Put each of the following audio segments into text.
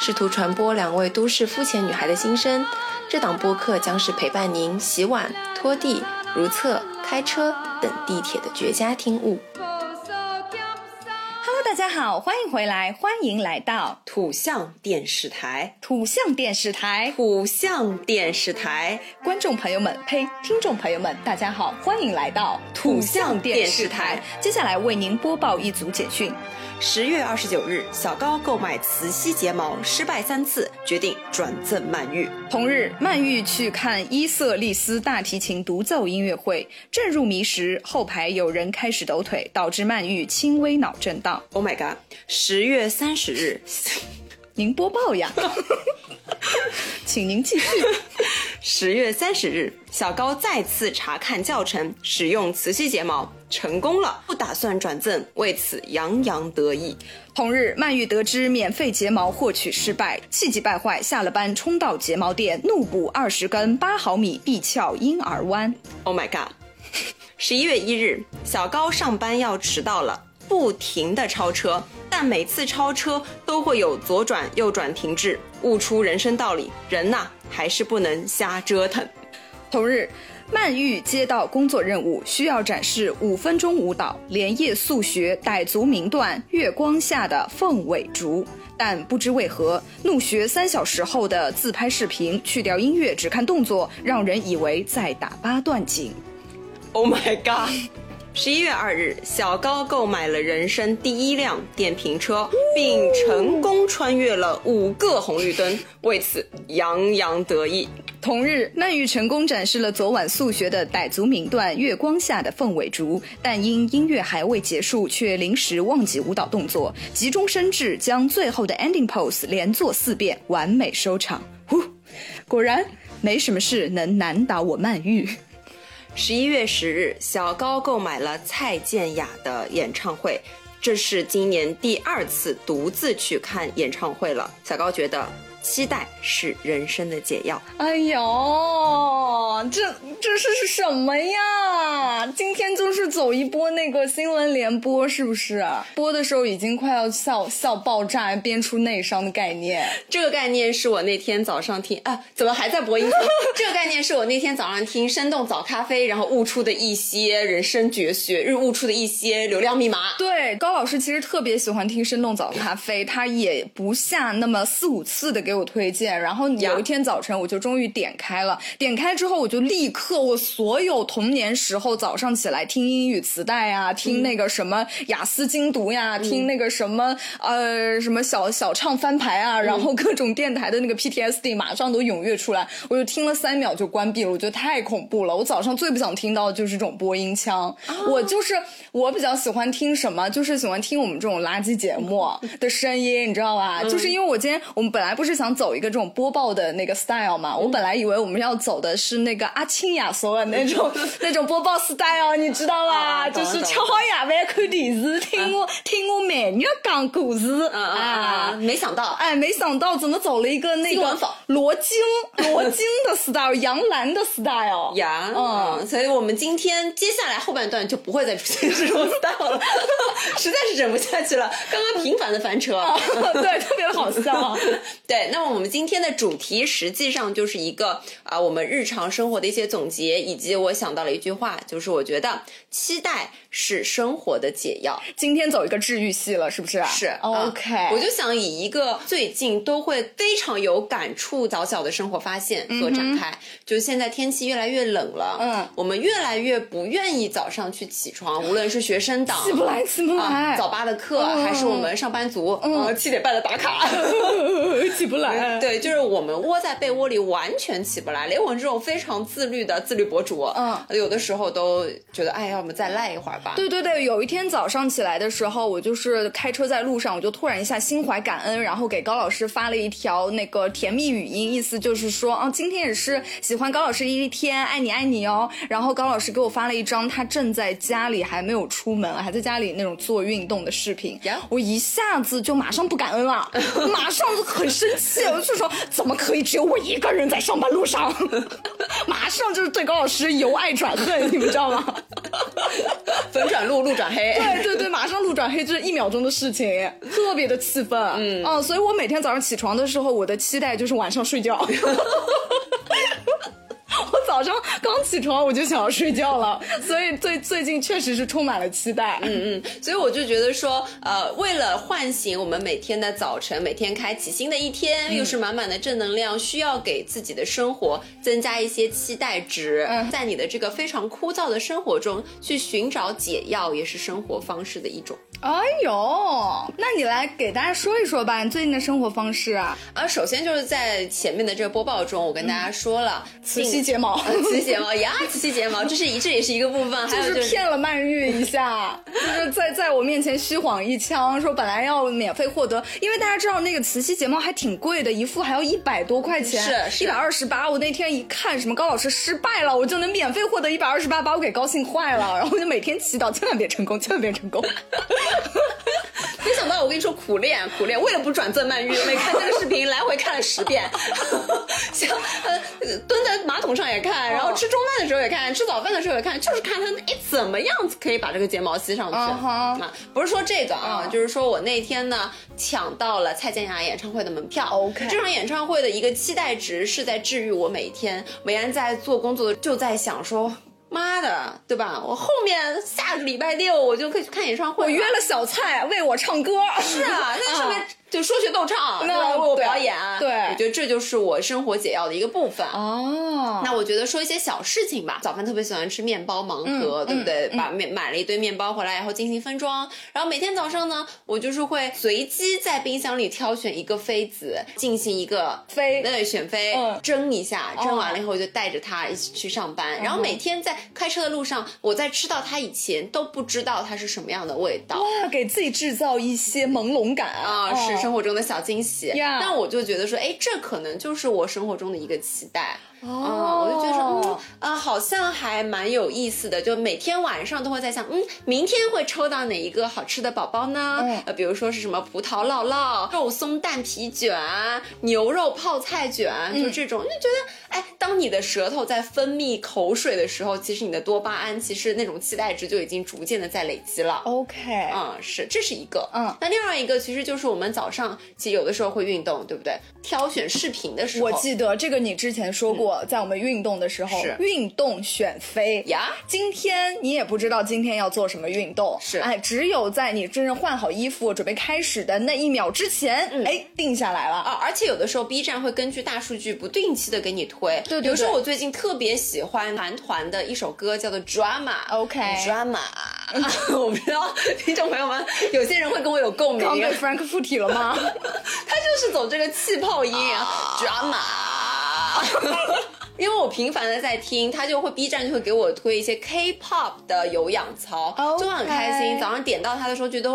试图传播两位都市肤浅女孩的心声。这档播客将是陪伴您洗碗、拖地、如厕、开车等地铁的绝佳听物。好，欢迎回来，欢迎来到土象电视台。土象电视台，土象电视台，观众朋友们，呸，听众朋友们，大家好，欢迎来到土象电视台。接下来为您播报一组简讯。十月二十九日，小高购买磁吸睫毛失败三次，决定转赠曼玉。同日，曼玉去看伊瑟利斯大提琴独奏音乐会，正入迷时，后排有人开始抖腿，导致曼玉轻微脑震荡。Oh my god！十月三十日，您播报呀，请您继续。十月三十日，小高再次查看教程，使用磁吸睫毛成功了，不打算转赠，为此洋洋得意。同日，曼玉得知免费睫毛获取失败，气急败坏，下了班冲到睫毛店，怒补二十根八毫米闭翘婴儿弯。Oh my god！十一月一日，小高上班要迟到了，不停的超车。但每次超车都会有左转右转停滞，悟出人生道理：人呐，还是不能瞎折腾。同日，曼玉接到工作任务，需要展示五分钟舞蹈《连夜速学傣族名段《月光下的凤尾竹》，但不知为何，怒学三小时后的自拍视频去掉音乐，只看动作，让人以为在打八段锦。Oh my god！十一月二日，小高购买了人生第一辆电瓶车，并成功穿越了五个红绿灯，为此洋洋得意。同日，曼玉成功展示了昨晚速学的傣族名段《月光下的凤尾竹》，但因音乐还未结束，却临时忘记舞蹈动作，急中生智，将最后的 ending pose 连做四遍，完美收场。呼，果然没什么事能难倒我曼玉。十一月十日，小高购买了蔡健雅的演唱会，这是今年第二次独自去看演唱会了。小高觉得。期待是人生的解药。哎呦，这这是是什么呀？今天就是走一波那个新闻联播，是不是？播的时候已经快要笑笑爆炸，编出内伤的概念。这个概念是我那天早上听啊，怎么还在播音？这个概念是我那天早上听《生动早咖啡》，然后悟出的一些人生绝学，日悟出的一些流量密码。对，高老师其实特别喜欢听《生动早咖啡》，他也不下那么四五次的给。我推荐，然后有一天早晨我就终于点开了，点开之后我就立刻我所有童年时候早上起来听英语磁带啊，听那个什么雅思精读呀，听那个什么呃什么小小唱翻牌啊，然后各种电台的那个 PTSD 马上都踊跃出来，我就听了三秒就关闭了，我觉得太恐怖了。我早上最不想听到的就是这种播音腔，我就是我比较喜欢听什么，就是喜欢听我们这种垃圾节目的声音，你知道吧？就是因为我今天我们本来不是。想走一个这种播报的那个 style 嘛？我本来以为我们要走的是那个阿青亚索的那种 那种播报 style，你知道吧？就是吃好夜饭看电视，听我听我美女讲故事啊！没想到，哎，没想到怎么走了一个那个罗京 罗京的 style，杨澜的 style 呀！嗯，所以我们今天接下来后半段就不会再出现这种 style 了，实在是忍不下去了。刚刚频繁的翻车，对，特别好笑，对。那么我们今天的主题实际上就是一个啊，我们日常生活的一些总结，以及我想到了一句话，就是我觉得期待是生活的解药。今天走一个治愈系了，是不是？是，OK。我就想以一个最近都会非常有感触小小的生活发现做展开，就是现在天气越来越冷了，嗯，我们越来越不愿意早上去起床，无论是学生党起不来，起不来，早八的课，还是我们上班族，嗯，七点半的打卡，起不来。对，就是我们窝在被窝里完全起不来，连我这种非常自律的自律博主，嗯，有的时候都觉得，哎，要么再赖一会儿吧。对对对，有一天早上起来的时候，我就是开车在路上，我就突然一下心怀感恩，然后给高老师发了一条那个甜蜜语音，意思就是说，啊，今天也是喜欢高老师一天，爱你爱你哦。然后高老师给我发了一张他正在家里还没有出门，还在家里那种做运动的视频，我一下子就马上不感恩了，马上就很生气，我就说，怎么可以只有我一个人在上班路上？马上就是对高老师由爱转恨，你们知道吗？粉转路，路转黑。对对对，马上路转黑，就是一秒钟的事情，特别的气愤。嗯啊，所以我每天早上起床的时候，我的期待就是晚上睡觉。我早上刚起床我就想要睡觉了，所以最最近确实是充满了期待。嗯嗯，所以我就觉得说，呃，为了唤醒我们每天的早晨，每天开启新的一天，又是满满的正能量，需要给自己的生活增加一些期待值。在你的这个非常枯燥的生活中去寻找解药，也是生活方式的一种。哎呦，那你来给大家说一说吧，你最近的生活方式啊？啊，首先就是在前面的这个播报中，我跟大家说了磁吸睫毛，磁吸睫毛呀，磁吸睫毛，这是一这也是一个部分，还有就是骗了曼玉一下，就是在在我面前虚晃一枪，说本来要免费获得，因为大家知道那个磁吸睫毛还挺贵的，一副还要一百多块钱，是一百二十八。我那天一看什么高老师失败了，我就能免费获得一百二十八，把我给高兴坏了，然后就每天祈祷千万别成功，千万别成功。没想到我跟你说苦练苦练，为了不转赠曼玉，每看这个视频来回看了十遍，像呃蹲在马桶上也看，然后吃中饭的时候也看，吃早饭的时候也看，就是看他哎怎么样子可以把这个睫毛吸上去啊？不是说这个啊，就是说我那天呢抢到了蔡健雅演唱会的门票。OK，这场演唱会的一个期待值是在治愈我每一天。梅安在做工作的就在想说。妈的，对吧？我后面下个礼拜六我就可以去看演唱会。我约了小蔡为我唱歌。是啊，那上面。就说学逗唱，对吧？为我表演，对，我觉得这就是我生活解药的一个部分。哦，那我觉得说一些小事情吧。早饭特别喜欢吃面包盲盒，对不对？把面买了一堆面包回来以后进行分装，然后每天早上呢，我就是会随机在冰箱里挑选一个妃子进行一个妃，对，选妃蒸一下，蒸完了以后就带着它一起去上班。然后每天在开车的路上，我在吃到它以前都不知道它是什么样的味道。哇，给自己制造一些朦胧感啊，是。生活中的小惊喜，但我就觉得说，哎，这可能就是我生活中的一个期待。哦，我就觉得说，嗯啊，好像还蛮有意思的。就每天晚上都会在想，嗯，明天会抽到哪一个好吃的宝宝呢？呃，比如说是什么葡萄酪酪、肉松蛋皮卷、牛肉泡菜卷，就这种，就觉得，哎，当你的舌头在分泌口水的时候，其实你的多巴胺，其实那种期待值就已经逐渐的在累积了。OK，嗯，是，这是一个。嗯，那另外一个其实就是我们早上其实有的时候会运动，对不对？挑选视频的时候，我记得这个你之前说过。在我们运动的时候，运动选妃呀。今天你也不知道今天要做什么运动，是哎，只有在你真正换好衣服准备开始的那一秒之前，哎，定下来了啊。而且有的时候 B 站会根据大数据不定期的给你推，对对。比如说我最近特别喜欢韩团的一首歌，叫做 Drama，OK，Drama。我不知道听众朋友们有些人会跟我有共鸣。刚被 Frank 附体了吗？他就是走这个气泡音，Drama。因为我频繁的在听，他就会 B 站就会给我推一些 K-pop 的有氧操，就很开心。早上点到他的时候，觉得。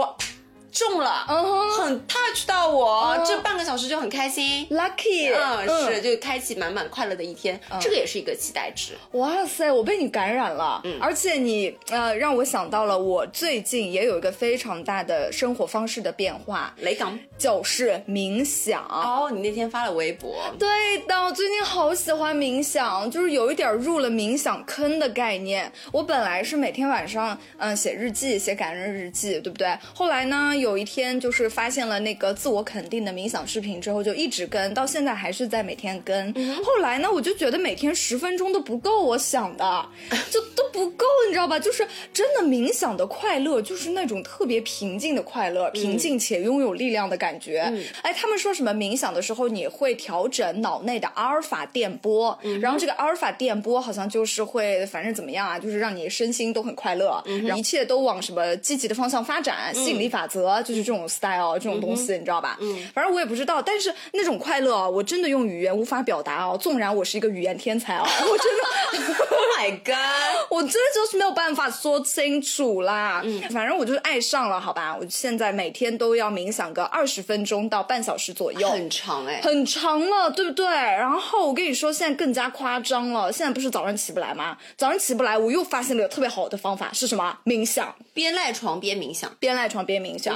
中了，嗯，很 touch 到我，这半个小时就很开心，lucky，嗯，是，就开启满满快乐的一天，这个也是一个期待值。哇塞，我被你感染了，嗯，而且你呃让我想到了我最近也有一个非常大的生活方式的变化，雷港就是冥想。哦，你那天发了微博，对的，我最近好喜欢冥想，就是有一点入了冥想坑的概念。我本来是每天晚上嗯写日记，写感人日记，对不对？后来呢？有一天就是发现了那个自我肯定的冥想视频之后，就一直跟到现在还是在每天跟。后来呢，我就觉得每天十分钟都不够，我想的 就都不够，你知道吧？就是真的冥想的快乐，就是那种特别平静的快乐，平静且拥有力量的感觉。哎，他们说什么冥想的时候你会调整脑内的阿尔法电波，然后这个阿尔法电波好像就是会反正怎么样啊，就是让你身心都很快乐，一切都往什么积极的方向发展，吸引力法则。就是这种 style 这种东西，你知道吧？嗯，反正我也不知道，但是那种快乐啊，我真的用语言无法表达哦。纵然我是一个语言天才哦，我真的，Oh my god！我真的就是没有办法说清楚啦。嗯，反正我就是爱上了，好吧。我现在每天都要冥想个二十分钟到半小时左右，很长哎，很长了，对不对？然后我跟你说，现在更加夸张了。现在不是早上起不来吗？早上起不来，我又发现了个特别好的方法是什么？冥想，边赖床边冥想，边赖床边冥想。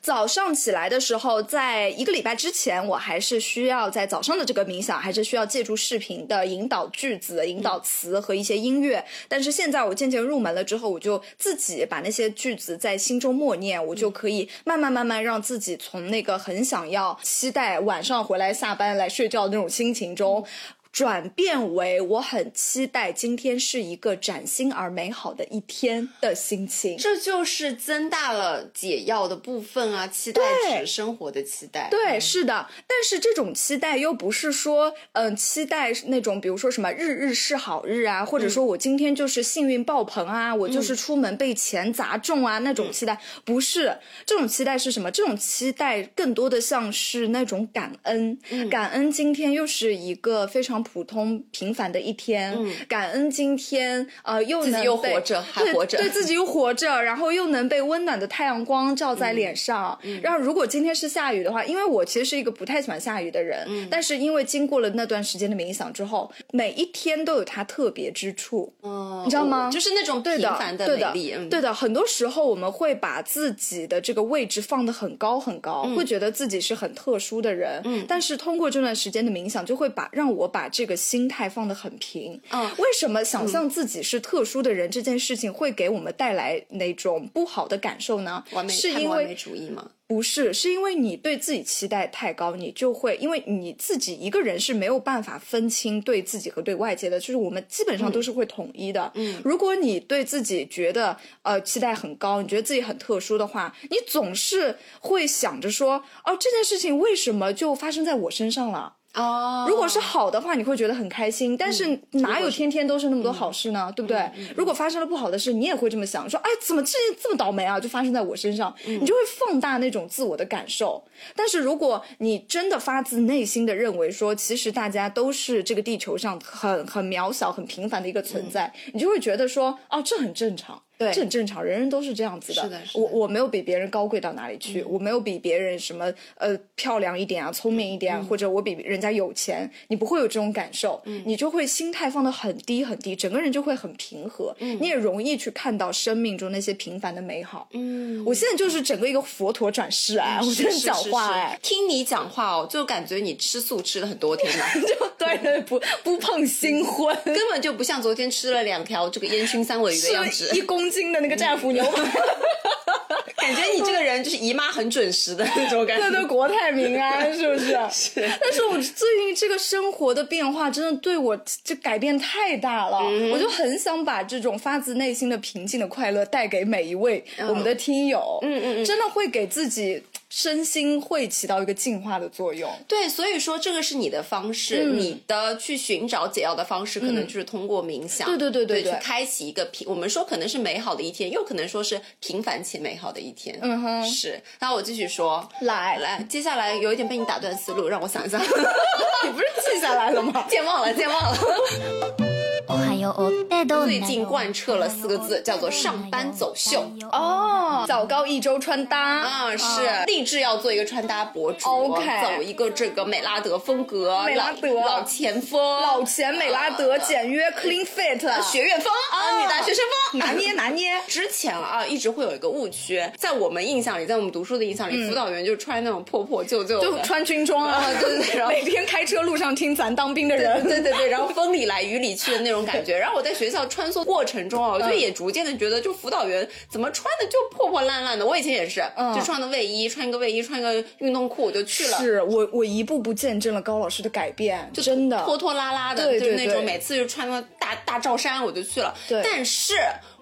早上起来的时候，在一个礼拜之前，我还是需要在早上的这个冥想，还是需要借助视频的引导句子、引导词和一些音乐。但是现在我渐渐入门了之后，我就自己把那些句子在心中默念，我就可以慢慢慢慢让自己从那个很想要、期待晚上回来下班来睡觉的那种心情中。转变为我很期待今天是一个崭新而美好的一天的心情，这就是增大了解药的部分啊！期待值生活的期待，对，是的。但是这种期待又不是说，嗯，期待那种，比如说什么日日是好日啊，或者说我今天就是幸运爆棚啊，我就是出门被钱砸中啊那种期待，不是这种期待是什么？这种期待更多的像是那种感恩，感恩今天又是一个非常。普通平凡的一天，感恩今天，呃，又能又活着，还活着，对自己又活着，然后又能被温暖的太阳光照在脸上。然后，如果今天是下雨的话，因为我其实是一个不太喜欢下雨的人，但是因为经过了那段时间的冥想之后，每一天都有它特别之处，你知道吗？就是那种平凡的美丽。对的，很多时候我们会把自己的这个位置放得很高很高，会觉得自己是很特殊的人。嗯，但是通过这段时间的冥想，就会把让我把。这个心态放得很平，嗯，为什么想象自己是特殊的人这件事情会给我们带来那种不好的感受呢？完美是因为完美主义吗？不是，是因为你对自己期待太高，你就会因为你自己一个人是没有办法分清对自己和对外界的，就是我们基本上都是会统一的。嗯，如果你对自己觉得呃期待很高，你觉得自己很特殊的话，你总是会想着说，哦，这件事情为什么就发生在我身上了？哦，如果是好的话，你会觉得很开心。但是哪有天天都是那么多好事呢？对不对？如果发生了不好的事，你也会这么想，说哎，怎么这这么倒霉啊？就发生在我身上，你就会放大那种自我的感受。但是如果你真的发自内心的认为说，其实大家都是这个地球上很很渺小、很平凡的一个存在，你就会觉得说，哦，这很正常。对，这很正常，人人都是这样子的。是的，我我没有比别人高贵到哪里去，我没有比别人什么呃漂亮一点啊，聪明一点啊，或者我比人家有钱，你不会有这种感受，你就会心态放得很低很低，整个人就会很平和，你也容易去看到生命中那些平凡的美好。嗯，我现在就是整个一个佛陀转世哎，我跟你讲话哎，听你讲话哦，就感觉你吃素吃了很多天了，就对，不不碰新荤，根本就不像昨天吃了两条这个烟熏三文鱼的样子，一公。斤的那个战斧牛排，感觉你这个人就是姨妈很准时的那种感觉。对 对，国泰民安，是不是？是。但是我最近这个生活的变化真的对我这改变太大了，我就很想把这种发自内心的平静的快乐带给每一位我们的听友。嗯嗯嗯，真的会给自己。身心会起到一个净化的作用，对，所以说这个是你的方式，你的去寻找解药的方式，可能就是通过冥想，对对对对，去开启一个平，我们说可能是美好的一天，又可能说是平凡且美好的一天，嗯哼，是。那我继续说，来。来，接下来有一点被你打断思路，让我想一想，你不是记下来了吗？健忘了，健忘了。最近贯彻了四个字，叫做上班走秀哦，早高一周穿搭啊，是立志要做一个穿搭博主，OK，走一个这个美拉德风格，美拉德老前锋，老前美拉德简约 clean fit 学院风啊，女大学生风，拿捏拿捏。之前啊，一直会有一个误区，在我们印象里，在我们读书的印象里，辅导员就穿那种破破旧旧，就穿军装啊，对对对，然后每天开车路上听咱当兵的人，对对对，然后风里来雨里去的那种感觉，然后我在。学校穿梭过程中啊，我就也逐渐的觉得，就辅导员怎么穿的就破破烂烂的。我以前也是，就穿个卫衣，穿一个卫衣，穿一个运动裤我就去了。是我我一步步见证了高老师的改变，就真的拖拖拉拉的，就是那种每次就穿个大大罩衫我就去了。对，但是。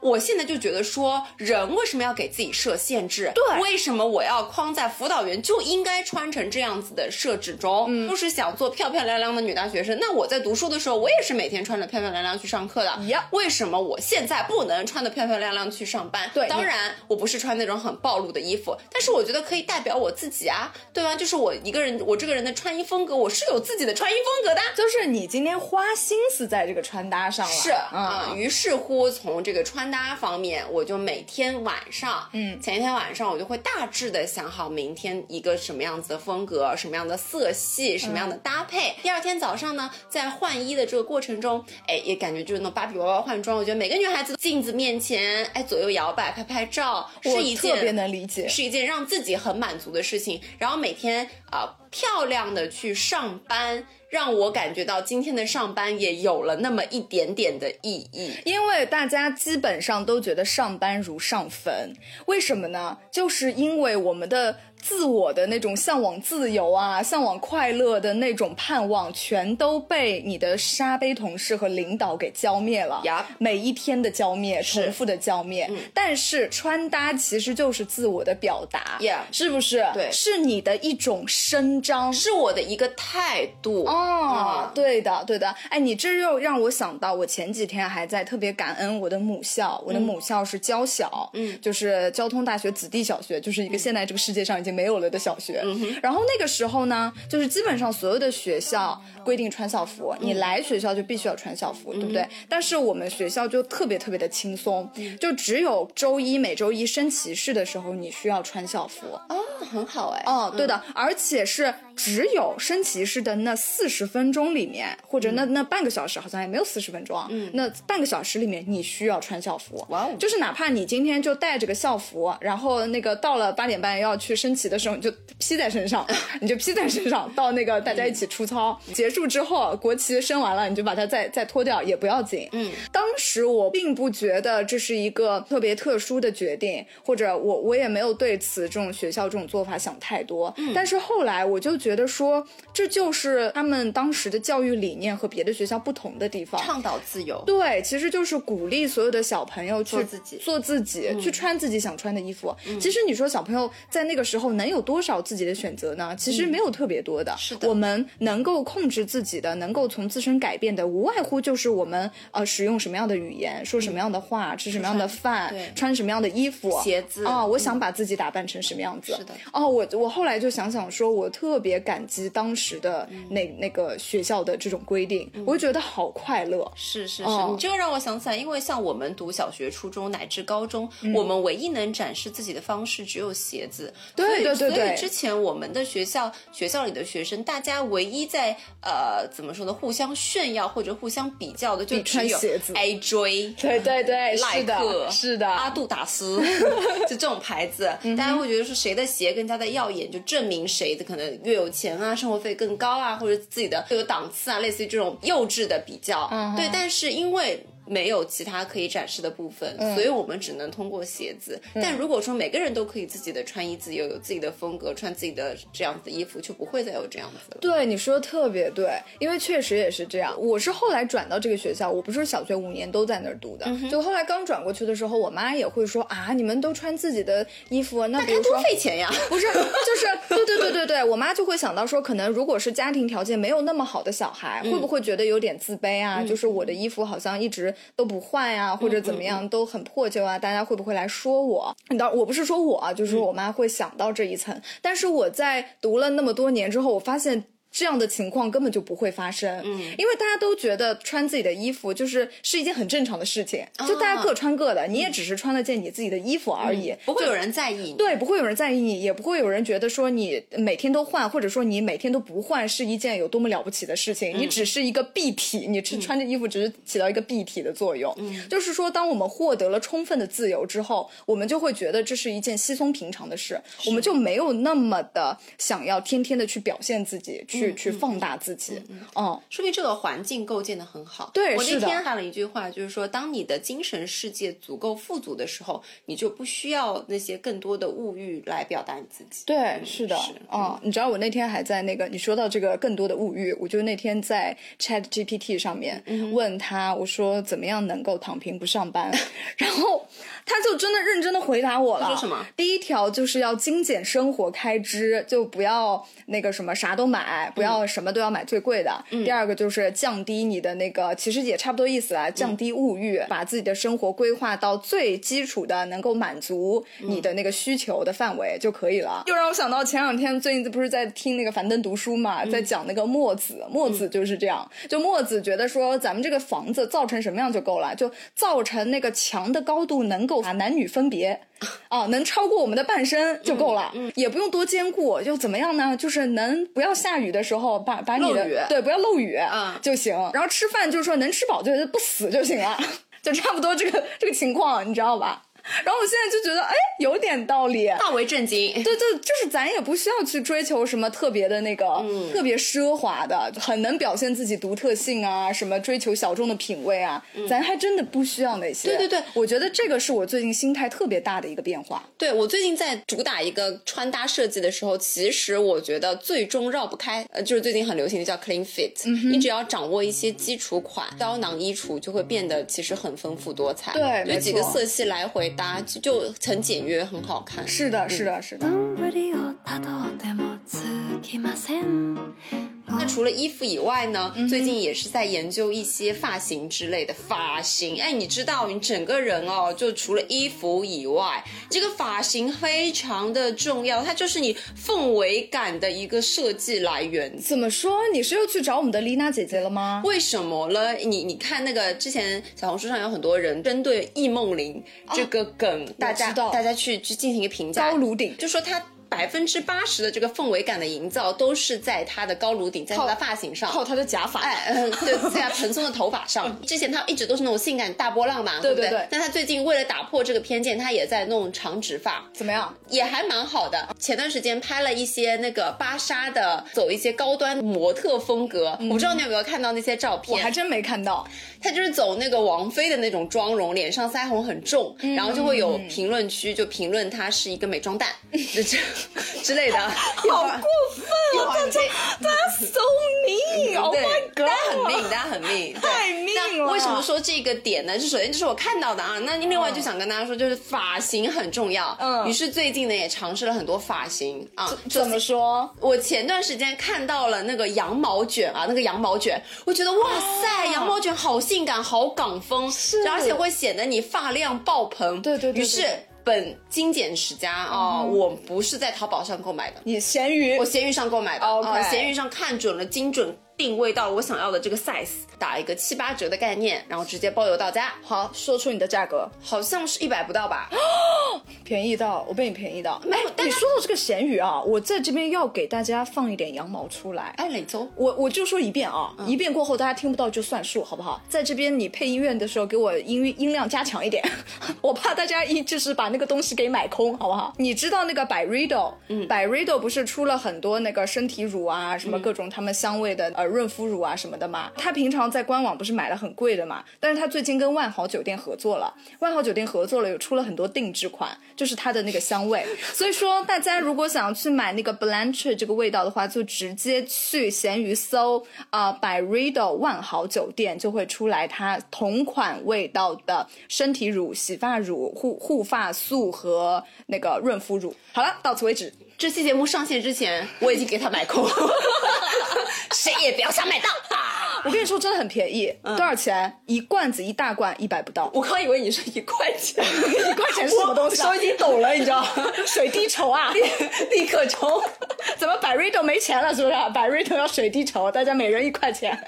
我现在就觉得说，人为什么要给自己设限制？对，为什么我要框在辅导员就应该穿成这样子的设置中？嗯，就是想做漂漂亮亮的女大学生。那我在读书的时候，我也是每天穿着漂漂亮亮去上课的。呀，为什么我现在不能穿的漂漂亮亮去上班？对，当然我不是穿那种很暴露的衣服，但是我觉得可以代表我自己啊，对吧？就是我一个人，我这个人的穿衣风格，我是有自己的穿衣风格的。就是你今天花心思在这个穿搭上。上了。是啊，于是乎从这个穿搭方面，我就每天晚上，嗯前一天晚上我就会大致的想好明天一个什么样子的风格，什么样的色系，什么样的搭配。第二天早上呢，在换衣的这个过程中，哎，也感觉就是那种芭比娃娃换装。我觉得每个女孩子镜子面前，哎，左右摇摆拍拍照，我是一件特别能理解。是一件让自己很满足的事情。然后每天啊、呃漂亮的去上班，让我感觉到今天的上班也有了那么一点点的意义。因为大家基本上都觉得上班如上坟，为什么呢？就是因为我们的自我的那种向往自由啊、向往快乐的那种盼望，全都被你的沙杯同事和领导给浇灭了。Yup 每一天的浇灭，重复的浇灭。但是穿搭其实就是自我的表达 Yeah 是不是？对是你的一种伸张。是我的一个态度哦，嗯对的，对的。哎，你这又让我想到，我前几天还在特别感恩我的母校，我的母校是交小，嗯就是交通大学子弟小学，就是一个现在这个世界上已经没有了的小学。然后那个时候呢，就是基本上所有的学校规定穿校服，你来学校就必须要穿校服，对不对？但是我们学校就特别特别的轻松，就只有周一每周一升旗式的时候你需要穿校服。哦，很好哎。哦，对的，而且是只有升旗式的那四十分钟里面，或者那那半个小时，好像也没有四十分钟啊。嗯，那半个小时里面你需要穿校服。哇哦就是哪怕你今天就带着个校服，然后那个到了八点半要去升旗的时候，你就披在身上，你就披在身上，到那个大家一起出操，结束之后国旗升完了，你就把它再再脱掉也不要紧。嗯，当时我并不觉得这是一个特别特殊的决定，或者我我也没有对此这种学校这种做法想太多。嗯，但是后来我就觉得说，这就是他们当时的教育理念和别的学校不同的地方。倡导自由。对，其实就是鼓励所有的小朋友去做自己做自己，去穿自己想穿的衣服。其实你说小朋友在那个时候能有多少自己的选择呢？其实没有特别多的。是的我们能够控制自己的，能够从自身改变的，无外乎就是我们呃使用什么样的语言，说什么样的话，吃什么样的饭，穿什么样的衣服，鞋子哦，我想把自己打扮成什么样子。是的哦，我我后来就想想说，我特别感激当时的那、那个学校的这种规定，我就觉得好快乐。是是是，哦你这个让我想起来，因为像我们读小学、初中乃至高中，我们唯一能展示自己的方式只有鞋子。对对对对所以之前我们的学校学校里的学生，大家唯一在呃怎么说呢，互相炫耀或者互相比较的，就只有穿鞋子 AJ。对对对，耐是的克，是的，阿杜达斯，就这种牌子，大家会觉得说谁的鞋更加的耀眼，就证明谁的可能越有钱啊，生活费更高啊，或者自己的更有档次啊，类似于这种幼稚的比较。对，但是因为。没有其他可以展示的部分，所以我们只能通过鞋子。但如果说每个人都可以自己的穿衣自由，有自己的风格，穿自己的这样子的衣服，就不会再有这样子了。对，你说的特别对，因为确实也是这样。我是后来转到这个学校，我不是小学五年都在那儿读的，就后来刚转过去的时候，我妈也会说啊，你们都穿自己的衣服，那比如说多费钱呀！不是，就是对对对对对，我妈就会想到说，可能如果是家庭条件没有那么好的小孩，会不会觉得有点自卑啊？就是我的衣服好像一直都不换呀、或者怎么样都很破旧啊？大家会不会来说我？当然我不是说我啊，就是我妈会想到这一层。但是我在读了那么多年之后，我发现。这样的情况根本就不会发生，嗯，因为大家都觉得穿自己的衣服就是是一件很正常的事情，就大家各穿各的，你也只是穿了件你自己的衣服而已，不会有人在意你。对，不会有人在意你，也不会有人觉得说你每天都换，或者说你每天都不换是一件有多么了不起的事情。你只是一个蔽体，你只穿着衣服只是起到一个蔽体的作用。就是说，当我们获得了充分的自由之后，我们就会觉得这是一件稀松平常的事，我们就没有那么的想要天天的去表现自己，去、去去放大自己。嗯，说明这个环境构建的很好。对我那天看了一句话，就是说，当你的精神世界足够富足的时候，你就不需要那些更多的物欲来表达你自己。对，是的，是啊、你知道我那天还在那个，你说到这个更多的物欲，我就那天在 Chat GPT 上面问他，我说怎么样能够躺平不上班，然后他就真的认真的回答我了。说什么？第一条就是要精简生活开支，就不要那个什么啥都买，不要什么都要买最贵的。第二个就是降低你的那个，其实也差不多意思啊，降低物欲，把自己的生活规划到最基础的，能够满足你的那个需求的范围就可以了。又让我想到前两天最近不是在听那个樊登读书嘛，在讲那个墨子，墨子就是这样，就墨子觉得说咱们这个房子造成什么样就够了，就造成那个墙的高度能够把男女分别。啊，能超过我们的半身就够了，也不用多坚固，就怎么样呢？就是能不要下雨的时候把把你的对不要漏雨啊就行。然后吃饭就是说能吃饱就不死就行了，就差不多这个这个情况，你知道吧？然后我现在就觉得，哎，有点道理，大为震惊。对对，就是咱也不需要去追求什么特别的那个，特别奢华的，很能表现自己独特性啊，什么追求小众的品味啊，咱还真的不需要那些。对对对，我觉得这个是我最近心态特别大的一个变化。对我最近在主打一个穿搭设计的时候，其实我觉得最终绕不开，呃，就是最近很流行的叫 clean fit。你只要掌握一些基础款，胶囊衣橱就会变得其实很丰富多彩。对，有几个色系来回。搭就很简约，很好看。是的，是的，是的。那除了衣服以外呢？最近也是在研究一些发型之类的发型。哎，你知道，你整个人哦，就除了衣服以外，这个发型非常的重要，它就是你氛围感的一个设计来源。怎么说？你是又去找我们的丽娜姐姐了吗？为什么了？你你看那个之前小红书上有很多人针对易梦玲这个梗，大家大家去去进行一个评价，高颅顶，就说她。百分之八十的这个氛围感的营造都是在他的高颅顶，在他的发型上，靠他的假发，哎，嗯，对，在他蓬松的头发上。之前他一直都是那种性感大波浪嘛，对不对？但他最近为了打破这个偏见，他也在弄长直发，怎么样？也还蛮好的。前段时间拍了一些那个芭莎的，走一些高端模特风格。我不知道你有没有看到那些照片？我还真没看到。他就是走那个王菲的那种妆容，脸上腮红很重，然后就会有评论区就评论她是一个美妆蛋，就这 之类的。好过分啊！大家大家 so mean，Oh my god，大家很命，大家很命，太命了。为什么说这个点呢？就首先就是我看到的啊，那另外就想跟大家说，就是发型很重要。嗯，于是最近呢也尝试了很多发型啊。怎么说？我前段时间看到了那个羊毛卷啊，那个羊毛卷，我觉得哇塞，羊毛卷好性感，好港风，是，而且会显得你发量爆棚。对对对。于是。本精简十家啊，我不是在淘宝上购买的，你闲鱼，我闲鱼上购买的啊，闲鱼上看准了，精准。定位到我想要的这个 size，打一个七八折的概念，然后直接包邮到家。好，说出你的价格，好像是一百不到吧？便宜到，我被你便宜到。没有，你说到这个咸鱼啊，我在这边要给大家放一点羊毛出来。哎，磊州，我我就说一遍啊，一遍过后大家听不到就算数，好不好？在这边你配音乐的时候，给我音音量加强一点，我怕大家一就是把那个东西给买空，好不好？你知道那个 By Rido，嗯，By Rido 不是出了很多那个身体乳啊，什么各种他们香味的呃。润肤乳啊什么的嘛，他平常在官网不是买了很贵的嘛，但是他最近跟万豪酒店合作了，万豪酒店合作了，有出了很多定制款，就是它的那个香味。所以说，大家如果想要去买那个 Blanche 这个味道的话，就直接去闲鱼搜啊，By Rido 万豪酒店就会出来它同款味道的身体乳、洗发乳、护护发素和那个润肤乳。好了，到此为止。这期节目上线之前，我已经给他买空，谁也不要想买到。我跟你说，真的很便宜，多少钱？一罐子一大罐，一百不到。我刚以为你说一块钱，一块钱是什么东西？手已经抖了，你知道？水滴筹啊，立刻筹。怎么百瑞都没钱了？是不是？百瑞都要水滴筹，大家每人一块钱。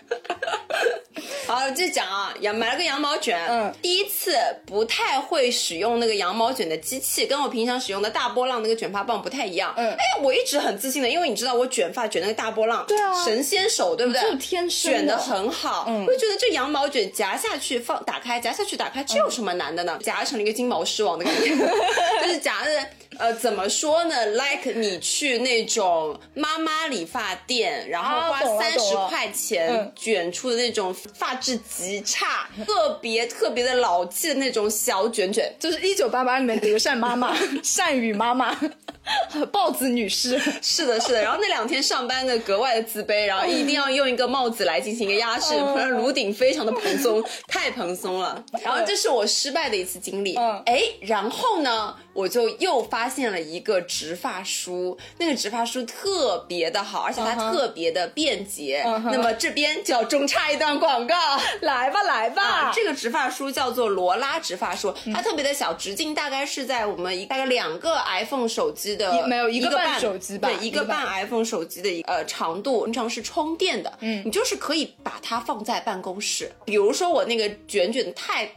好，接着讲啊，羊买了个羊毛卷，嗯，第一次不太会使用那个羊毛卷的机器，跟我平常使用的大波浪那个卷发棒不太一样。嗯，哎，我一直很自信的，因为你知道我卷发卷那个大波浪，对啊，神仙手，对不对？就天生卷的很好，嗯，我就觉得这羊毛卷夹下去放打开，夹下去打开，这有什么难的呢？夹成了一个金毛狮王的感觉，就是夹的。呃，怎么说呢？Like 你去那种妈妈理发店，然后花三十块钱卷出的那种发质极差、特别特别的老气的那种小卷卷，就是一九八八里面德善妈妈、善宇妈妈。豹子女士。是的，是的。然后那两天上班的格外的自卑，然后一定要用一个帽子来进行一个压制，不然颅顶非常的蓬松，太蓬松了。然后这是我失败的一次经历。嗯哎，然后呢，我就又发现了一个直发梳，那个直发梳特别的好，而且它特别的便捷。那么这边就要中插一段广告。来吧，来吧，啊，这个直发梳叫做罗拉直发梳，它特别的小，直径大概是在我们一大概两个 iPhone 手机的一没有一一个半半手机吧对，一个半。半 iPhone 手机的一呃长度，平常是充电的，嗯，你就是可以把它放在办公室，比如说我那个卷卷太。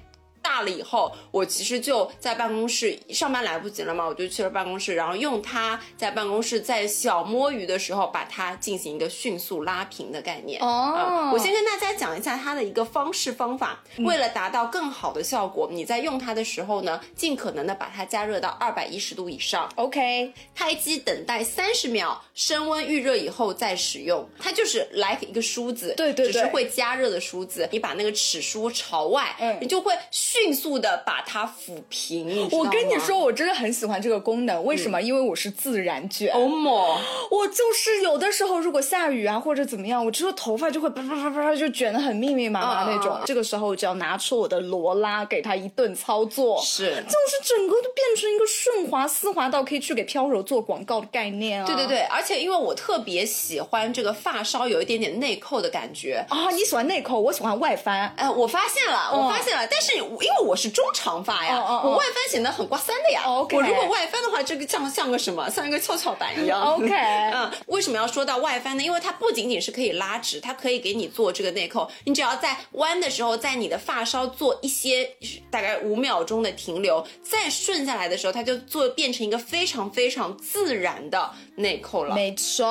大了以后，我其实就在办公室上班来不及了嘛，我就去了办公室，然后用它在办公室在小摸鱼的时候，把它进行一个迅速拉平的概念。哦啊我先跟大家讲一下它的一个方式方法。为了达到更好的效果，你在用它的时候呢，尽可能的把它加热到二百一十度以上。OK，开机等待三十秒，升温预热以后再使用。它就是 like 一个梳子，对对对只是会加热的梳子。你把那个齿梳朝外，嗯你就会迅速的把它抚平。我跟你说，，我真的很喜欢这个功能，为什么？因为我是自然卷。欧某，我就是有的时候，如果下雨啊或者怎么样，我之后头发就会啪啪啪啪就卷的很密密麻麻那种。这个时候，我只要拿出我的罗拉，给它一顿操作，是就是整个就变成一个顺滑丝滑到可以去给飘柔做广告的概念啊！对对对，而且因为我特别喜欢这个发梢有一点点内扣的感觉。啊，你喜欢内扣，我喜欢外翻。呃，我发现了，我发现了，但是因为我是中长发呀，哦哦哦我外翻显得很刮三的呀。我如果外翻的话，这个像像个什么？像一个跷跷板一样。OK 嗯，为什么要说到外翻呢？因为它不仅仅是可以拉直，它可以给你做这个内扣。你只要在弯的时候，在你的发梢做一些大概五秒钟的停留，再顺下来的时候，它就做变成一个非常非常自然的内扣了。没错，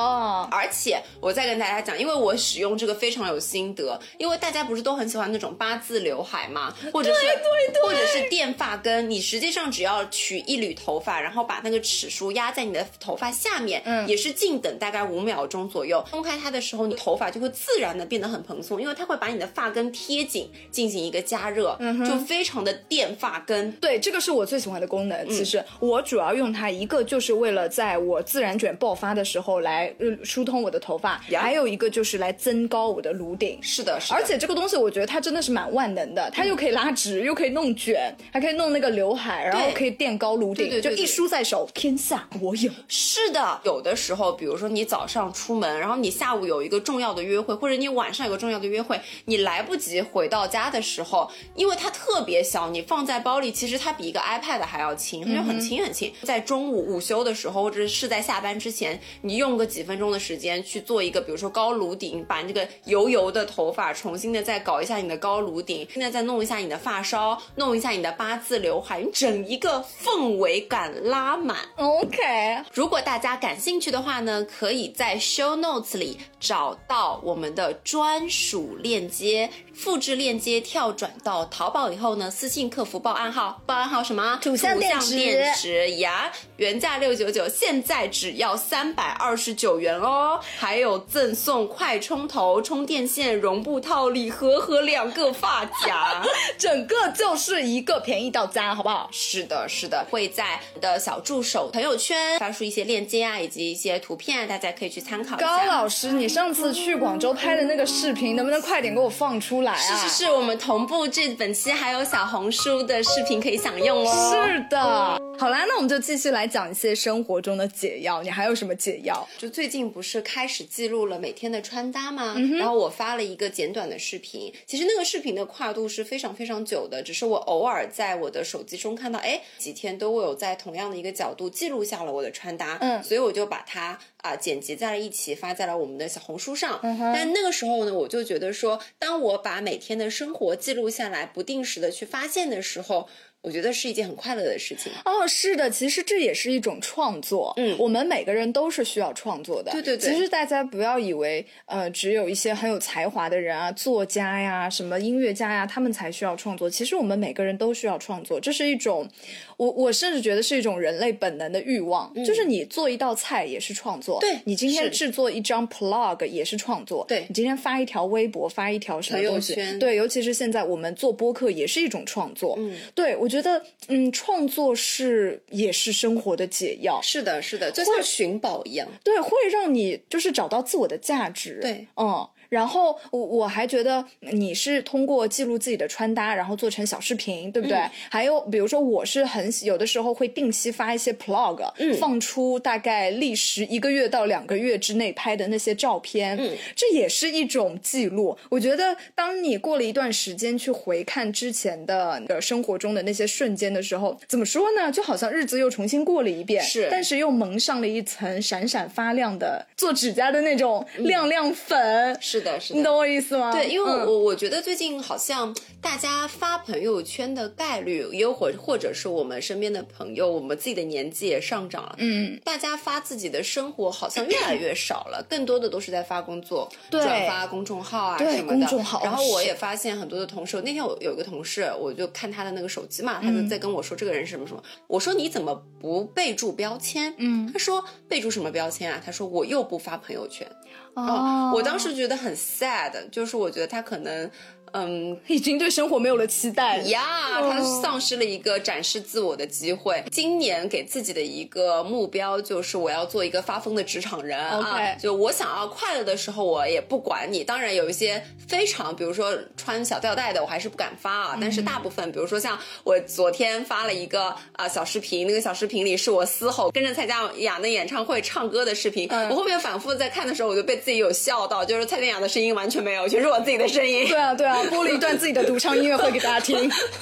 而且我再跟大家讲，因为我使用这个非常有心得，因为大家不是都很喜欢那种八字刘海嘛，或者是对对或者是垫发根，你实际上只要取一缕头发，然后把那个齿梳压在你的头发下面，嗯也是静等大概五秒钟左右，松开它的时候，你头发就会自然的变得很蓬松，因为它会把你的发根贴紧，进行一个加热，嗯就非常的垫发根。对，这个是我最喜欢的功能。嗯其实我主要用它，一个就是为了在我自然卷爆发的时候来呃疏通我的头发，呀还有一个就是来增高我的颅顶。是的，是的，而且这个东西，我觉得它真的是蛮万能的，它又可以拉直，又可以弄卷，还可以弄那个刘海，然后可以垫高颅顶，对对对对就一梳在手，天下我有。是的，有的时候，比如说你早上出门，然后你下午有一个重要的约会，或者你晚上有个重要的约会，你来不及回到家的时候，因为它特别小，你放在包里，其实它比一个 iPad 还要轻，它就很轻很轻。在中午午休的时候，或者是在下班之前，你用个几分钟的时间去做一个，比如说高颅顶，把那个油油的头发重新的再搞一下你的高颅顶，现在再弄一下你的发梢，弄一下你的八字刘海，你整一个氛围感拉满。OK，如果大家感兴趣的话呢，可以在 show notes 里找到我们的专属链接，复制链接跳转到淘宝以后呢，私信客服报暗号，报暗号什么？土象电池呀，原价六九九，现在只要三百二十九元哦，还有赠送快充头、充电线、绒布套礼盒和两个发夹。整个就是一个便宜到家，好不好？是的，是的，会在我的小助手朋友圈发出一些链接啊，以及一些图片啊，大家可以去参考一高。老师，你上次去广州拍的那个视频，能不能快点给我放出来啊？是是是，我们同步这本期还有小红书的视频可以享用哦。是的，好啦，那我们就继续来讲一些生活中的解药。你还有什么解药？就最近不是开始记录了每天的穿搭吗？嗯然后我发了一个简短的视频，其实那个视频的跨度是非常非常久的，只是我偶尔在我的手机中看到，哎，几天都有在同样的一个角度记录下了我的穿搭，嗯所以我就把它啊、剪辑在了一起，发在了我们的小红书上。嗯但那个时候呢，我就觉得说，当我把每天的生活记录下来，不定时的去发现的时候，我觉得是一件很快乐的事情。哦，是的，其实这也是一种创作。嗯我们每个人都是需要创作的。对对对其实大家不要以为，呃，只有一些很有才华的人啊，作家呀、什么音乐家呀，他们才需要创作。其实我们每个人都需要创作，这是一种，我我甚至觉得是一种人类本能的欲望。就是你做一道菜也是创作，嗯对你今天制作一张 blog 也是创作，对你今天发一条微博，发一条什么朋友东西，圈对，尤其是现在我们做播客也是一种创作。嗯，对我我觉得，嗯，创作是也是生活的解药，是的，是的，就像寻宝一样，对，会让你就是找到自我的价值，对，嗯。然后我我还觉得你是通过记录自己的穿搭，然后做成小视频，对不对？还有比如说，我是很有的时候会定期发一些 vlog，放出大概历时一个月到两个月之内拍的那些照片，这也是一种记录。我觉得，当你过了一段时间去回看之前的呃生活中的那些瞬间的时候，怎么说呢？就好像日子又重新过了一遍，是，但是又蒙上了一层闪闪发亮的做指甲的那种亮亮粉。是的，是的，你懂我意思吗？对，因为我我觉得最近好像大家发朋友圈的概率，也有或或者是我们身边的朋友，我们自己的年纪也上涨了，嗯，大家发自己的生活好像越来越少了，更多的都是在发工作，转发公众号啊什么的。公众号。然后我也发现很多的同事，那天我有一个同事，我就看他的那个手机嘛，他就在跟我说这个人什么什么，我说你怎么不备注标签？嗯，他说备注什么标签啊？他说我又不发朋友圈。哦，我当时觉得很 sad，就是我觉得他可能。嗯，已经对生活没有了期待呀，他丧失了一个展示自我的机会。今年给自己的一个目标就是我要做一个发疯的职场人啊！就我想要快乐的时候，我也不管你。当然有一些非常，比如说穿小吊带的，我还是不敢发啊。但是大部分，比如说像我昨天发了一个啊小视频，那个小视频里是我嘶吼跟着蔡健雅的演唱会唱歌的视频。我后面反复在看的时候，我就被自己有笑到，就是蔡健雅的声音完全没有，全是我自己的声音。对啊，对啊。播了一段自己的独唱音乐会给大家听，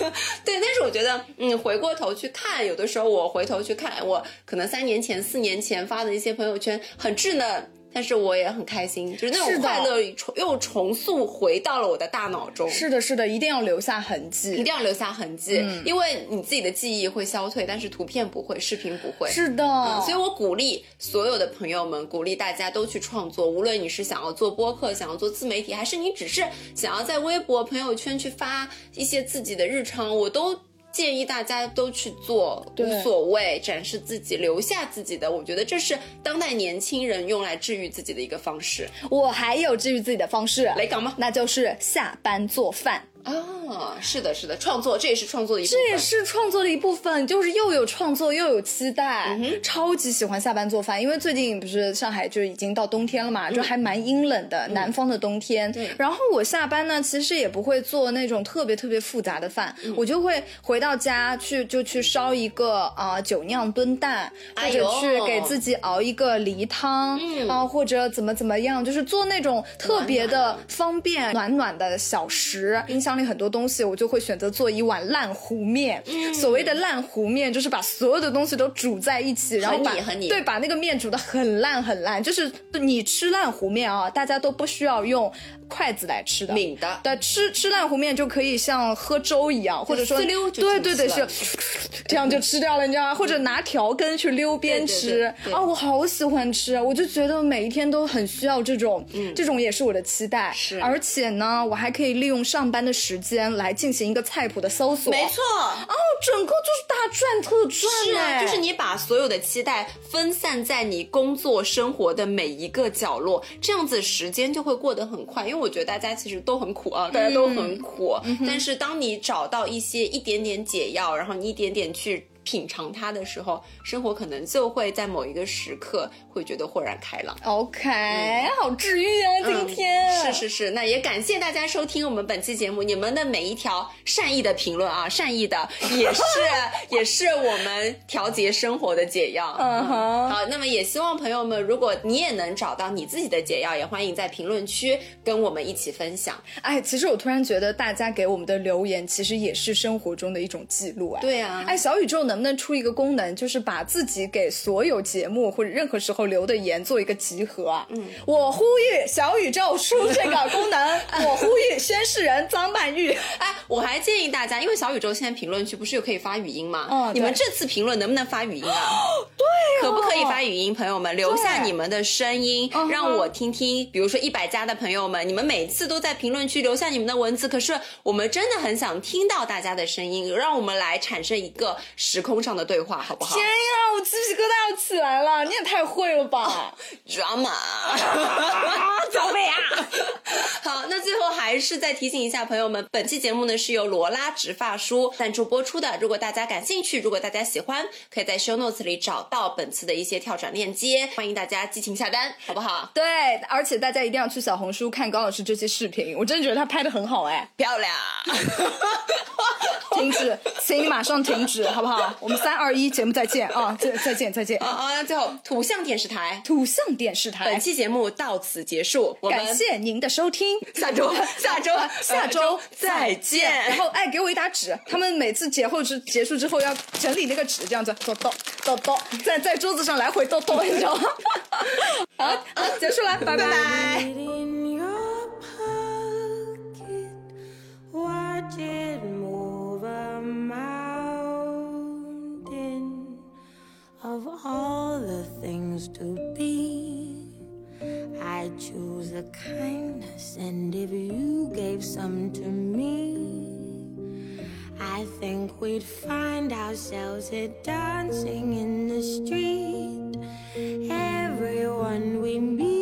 对，但是我觉得，嗯，回过头去看，有的时候我回头去看，我可能三年前、四年前发的一些朋友圈很稚嫩。但是我也很开心，就是那种快乐重又重塑回到了我的大脑中。是的，是的，一定要留下痕迹，一定要留下痕迹，因为你自己的记忆会消退，但是图片不会，视频不会。是的，所以我鼓励所有的朋友们，鼓励大家都去创作，无论你是想要做播客，想要做自媒体，还是你只是想要在微博、朋友圈去发一些自己的日常，我都。建议大家都去做，无所谓，展示自己，留下自己的。我觉得这是当代年轻人用来治愈自己的一个方式。我还有治愈自己的方式，来讲吗？那就是下班做饭。啊，是的，是的，创作这也是创作的一部分，这也是创作的一部分，就是又有创作又有期待，超级喜欢下班做饭。因为最近不是上海就已经到冬天了嘛，就还蛮阴冷的，南方的冬天。对。然后我下班呢，其实也不会做那种特别特别复杂的饭，我就会回到家去就去烧一个啊酒酿炖蛋，或者去给自己熬一个梨汤啊，或者怎么怎么样，就是做那种特别的方便暖暖的小食，冰箱。里很多东西，我就会选择做一碗烂糊面。所谓的烂糊面，就是把所有的东西都煮在一起，然后把对把那个面煮的很烂很烂。就是你吃烂糊面啊，大家都不需要用筷子来吃的，抿的。对，吃吃烂糊面就可以像喝粥一样，或者说对对对是 这样就吃掉了，你知道吗？或者拿条根去溜边吃啊，我好喜欢吃，我就觉得每一天都很需要这种，这种也是我的期待。是，而且呢，我还可以利用上班的。时间来进行一个菜谱的搜索，没错哦，整个就是大赚特赚，是啊，就是你把所有的期待分散在你工作生活的每一个角落，这样子时间就会过得很快。因为我觉得大家其实都很苦啊，大家都很苦，但是当你找到一些一点点解药，然后你一点点去。品尝它的时候，生活可能就会在某一个时刻会觉得豁然开朗。OK，好治愈啊！今天是是是，那也感谢大家收听我们本期节目，你们的每一条善意的评论啊，善意的也是 也是我们调节生活的解药。嗯哼，好，那么也希望朋友们，如果你也能找到你自己的解药，也欢迎在评论区跟我们一起分享。哎，其实我突然觉得大家给我们的留言，其实也是生活中的一种记录啊。对啊，哎，小宇宙呢？能不能出一个功能，就是把自己给所有节目或者任何时候留的言做一个集合啊？嗯，我呼吁小宇宙出这个功能，我呼吁宣誓人张曼玉。哎，我还建议大家，因为小宇宙现在评论区不是又可以发语音吗？嗯，你们这次评论能不能发语音啊？对，可不可以发语音？朋友们留下你们的声音，让我听听。比如说一百家的朋友们，你们每次都在评论区留下你们的文字，可是我们真的很想听到大家的声音，让我们来产生一个时空上的。对话好不好？天呀，我鸡皮疙瘩要起来了！你也太会了吧，drama，走呗啊！好，那最后还是再提醒一下朋友们，本期节目呢是。由罗拉直发梳赞助播出的。如果大家感兴趣，如果大家喜欢，可以在 show notes 里找到本次的一些跳转链接，欢迎大家激情下单，好不好？对，而且大家一定要去小红书看高老师这期视频，我真的觉得他拍的很好，哎，漂亮。停止，请你马上停止，好不好？我们三二一，节目再见啊！再再见再见啊啊！最后，土象电视台，土象电视台，本期节目到此结束，感谢您的收听，下周 下周下周再见。然后，哎，给我一沓纸，他们每次节后之结束之后要整理那个纸，这样子，叨叨叨叨，在在桌子上来回叨叨，你知道吗？好，好，结束了，拜拜。All the things to be. I choose the kindness, and if you gave some to me, I think we'd find ourselves here dancing in the street. Everyone we meet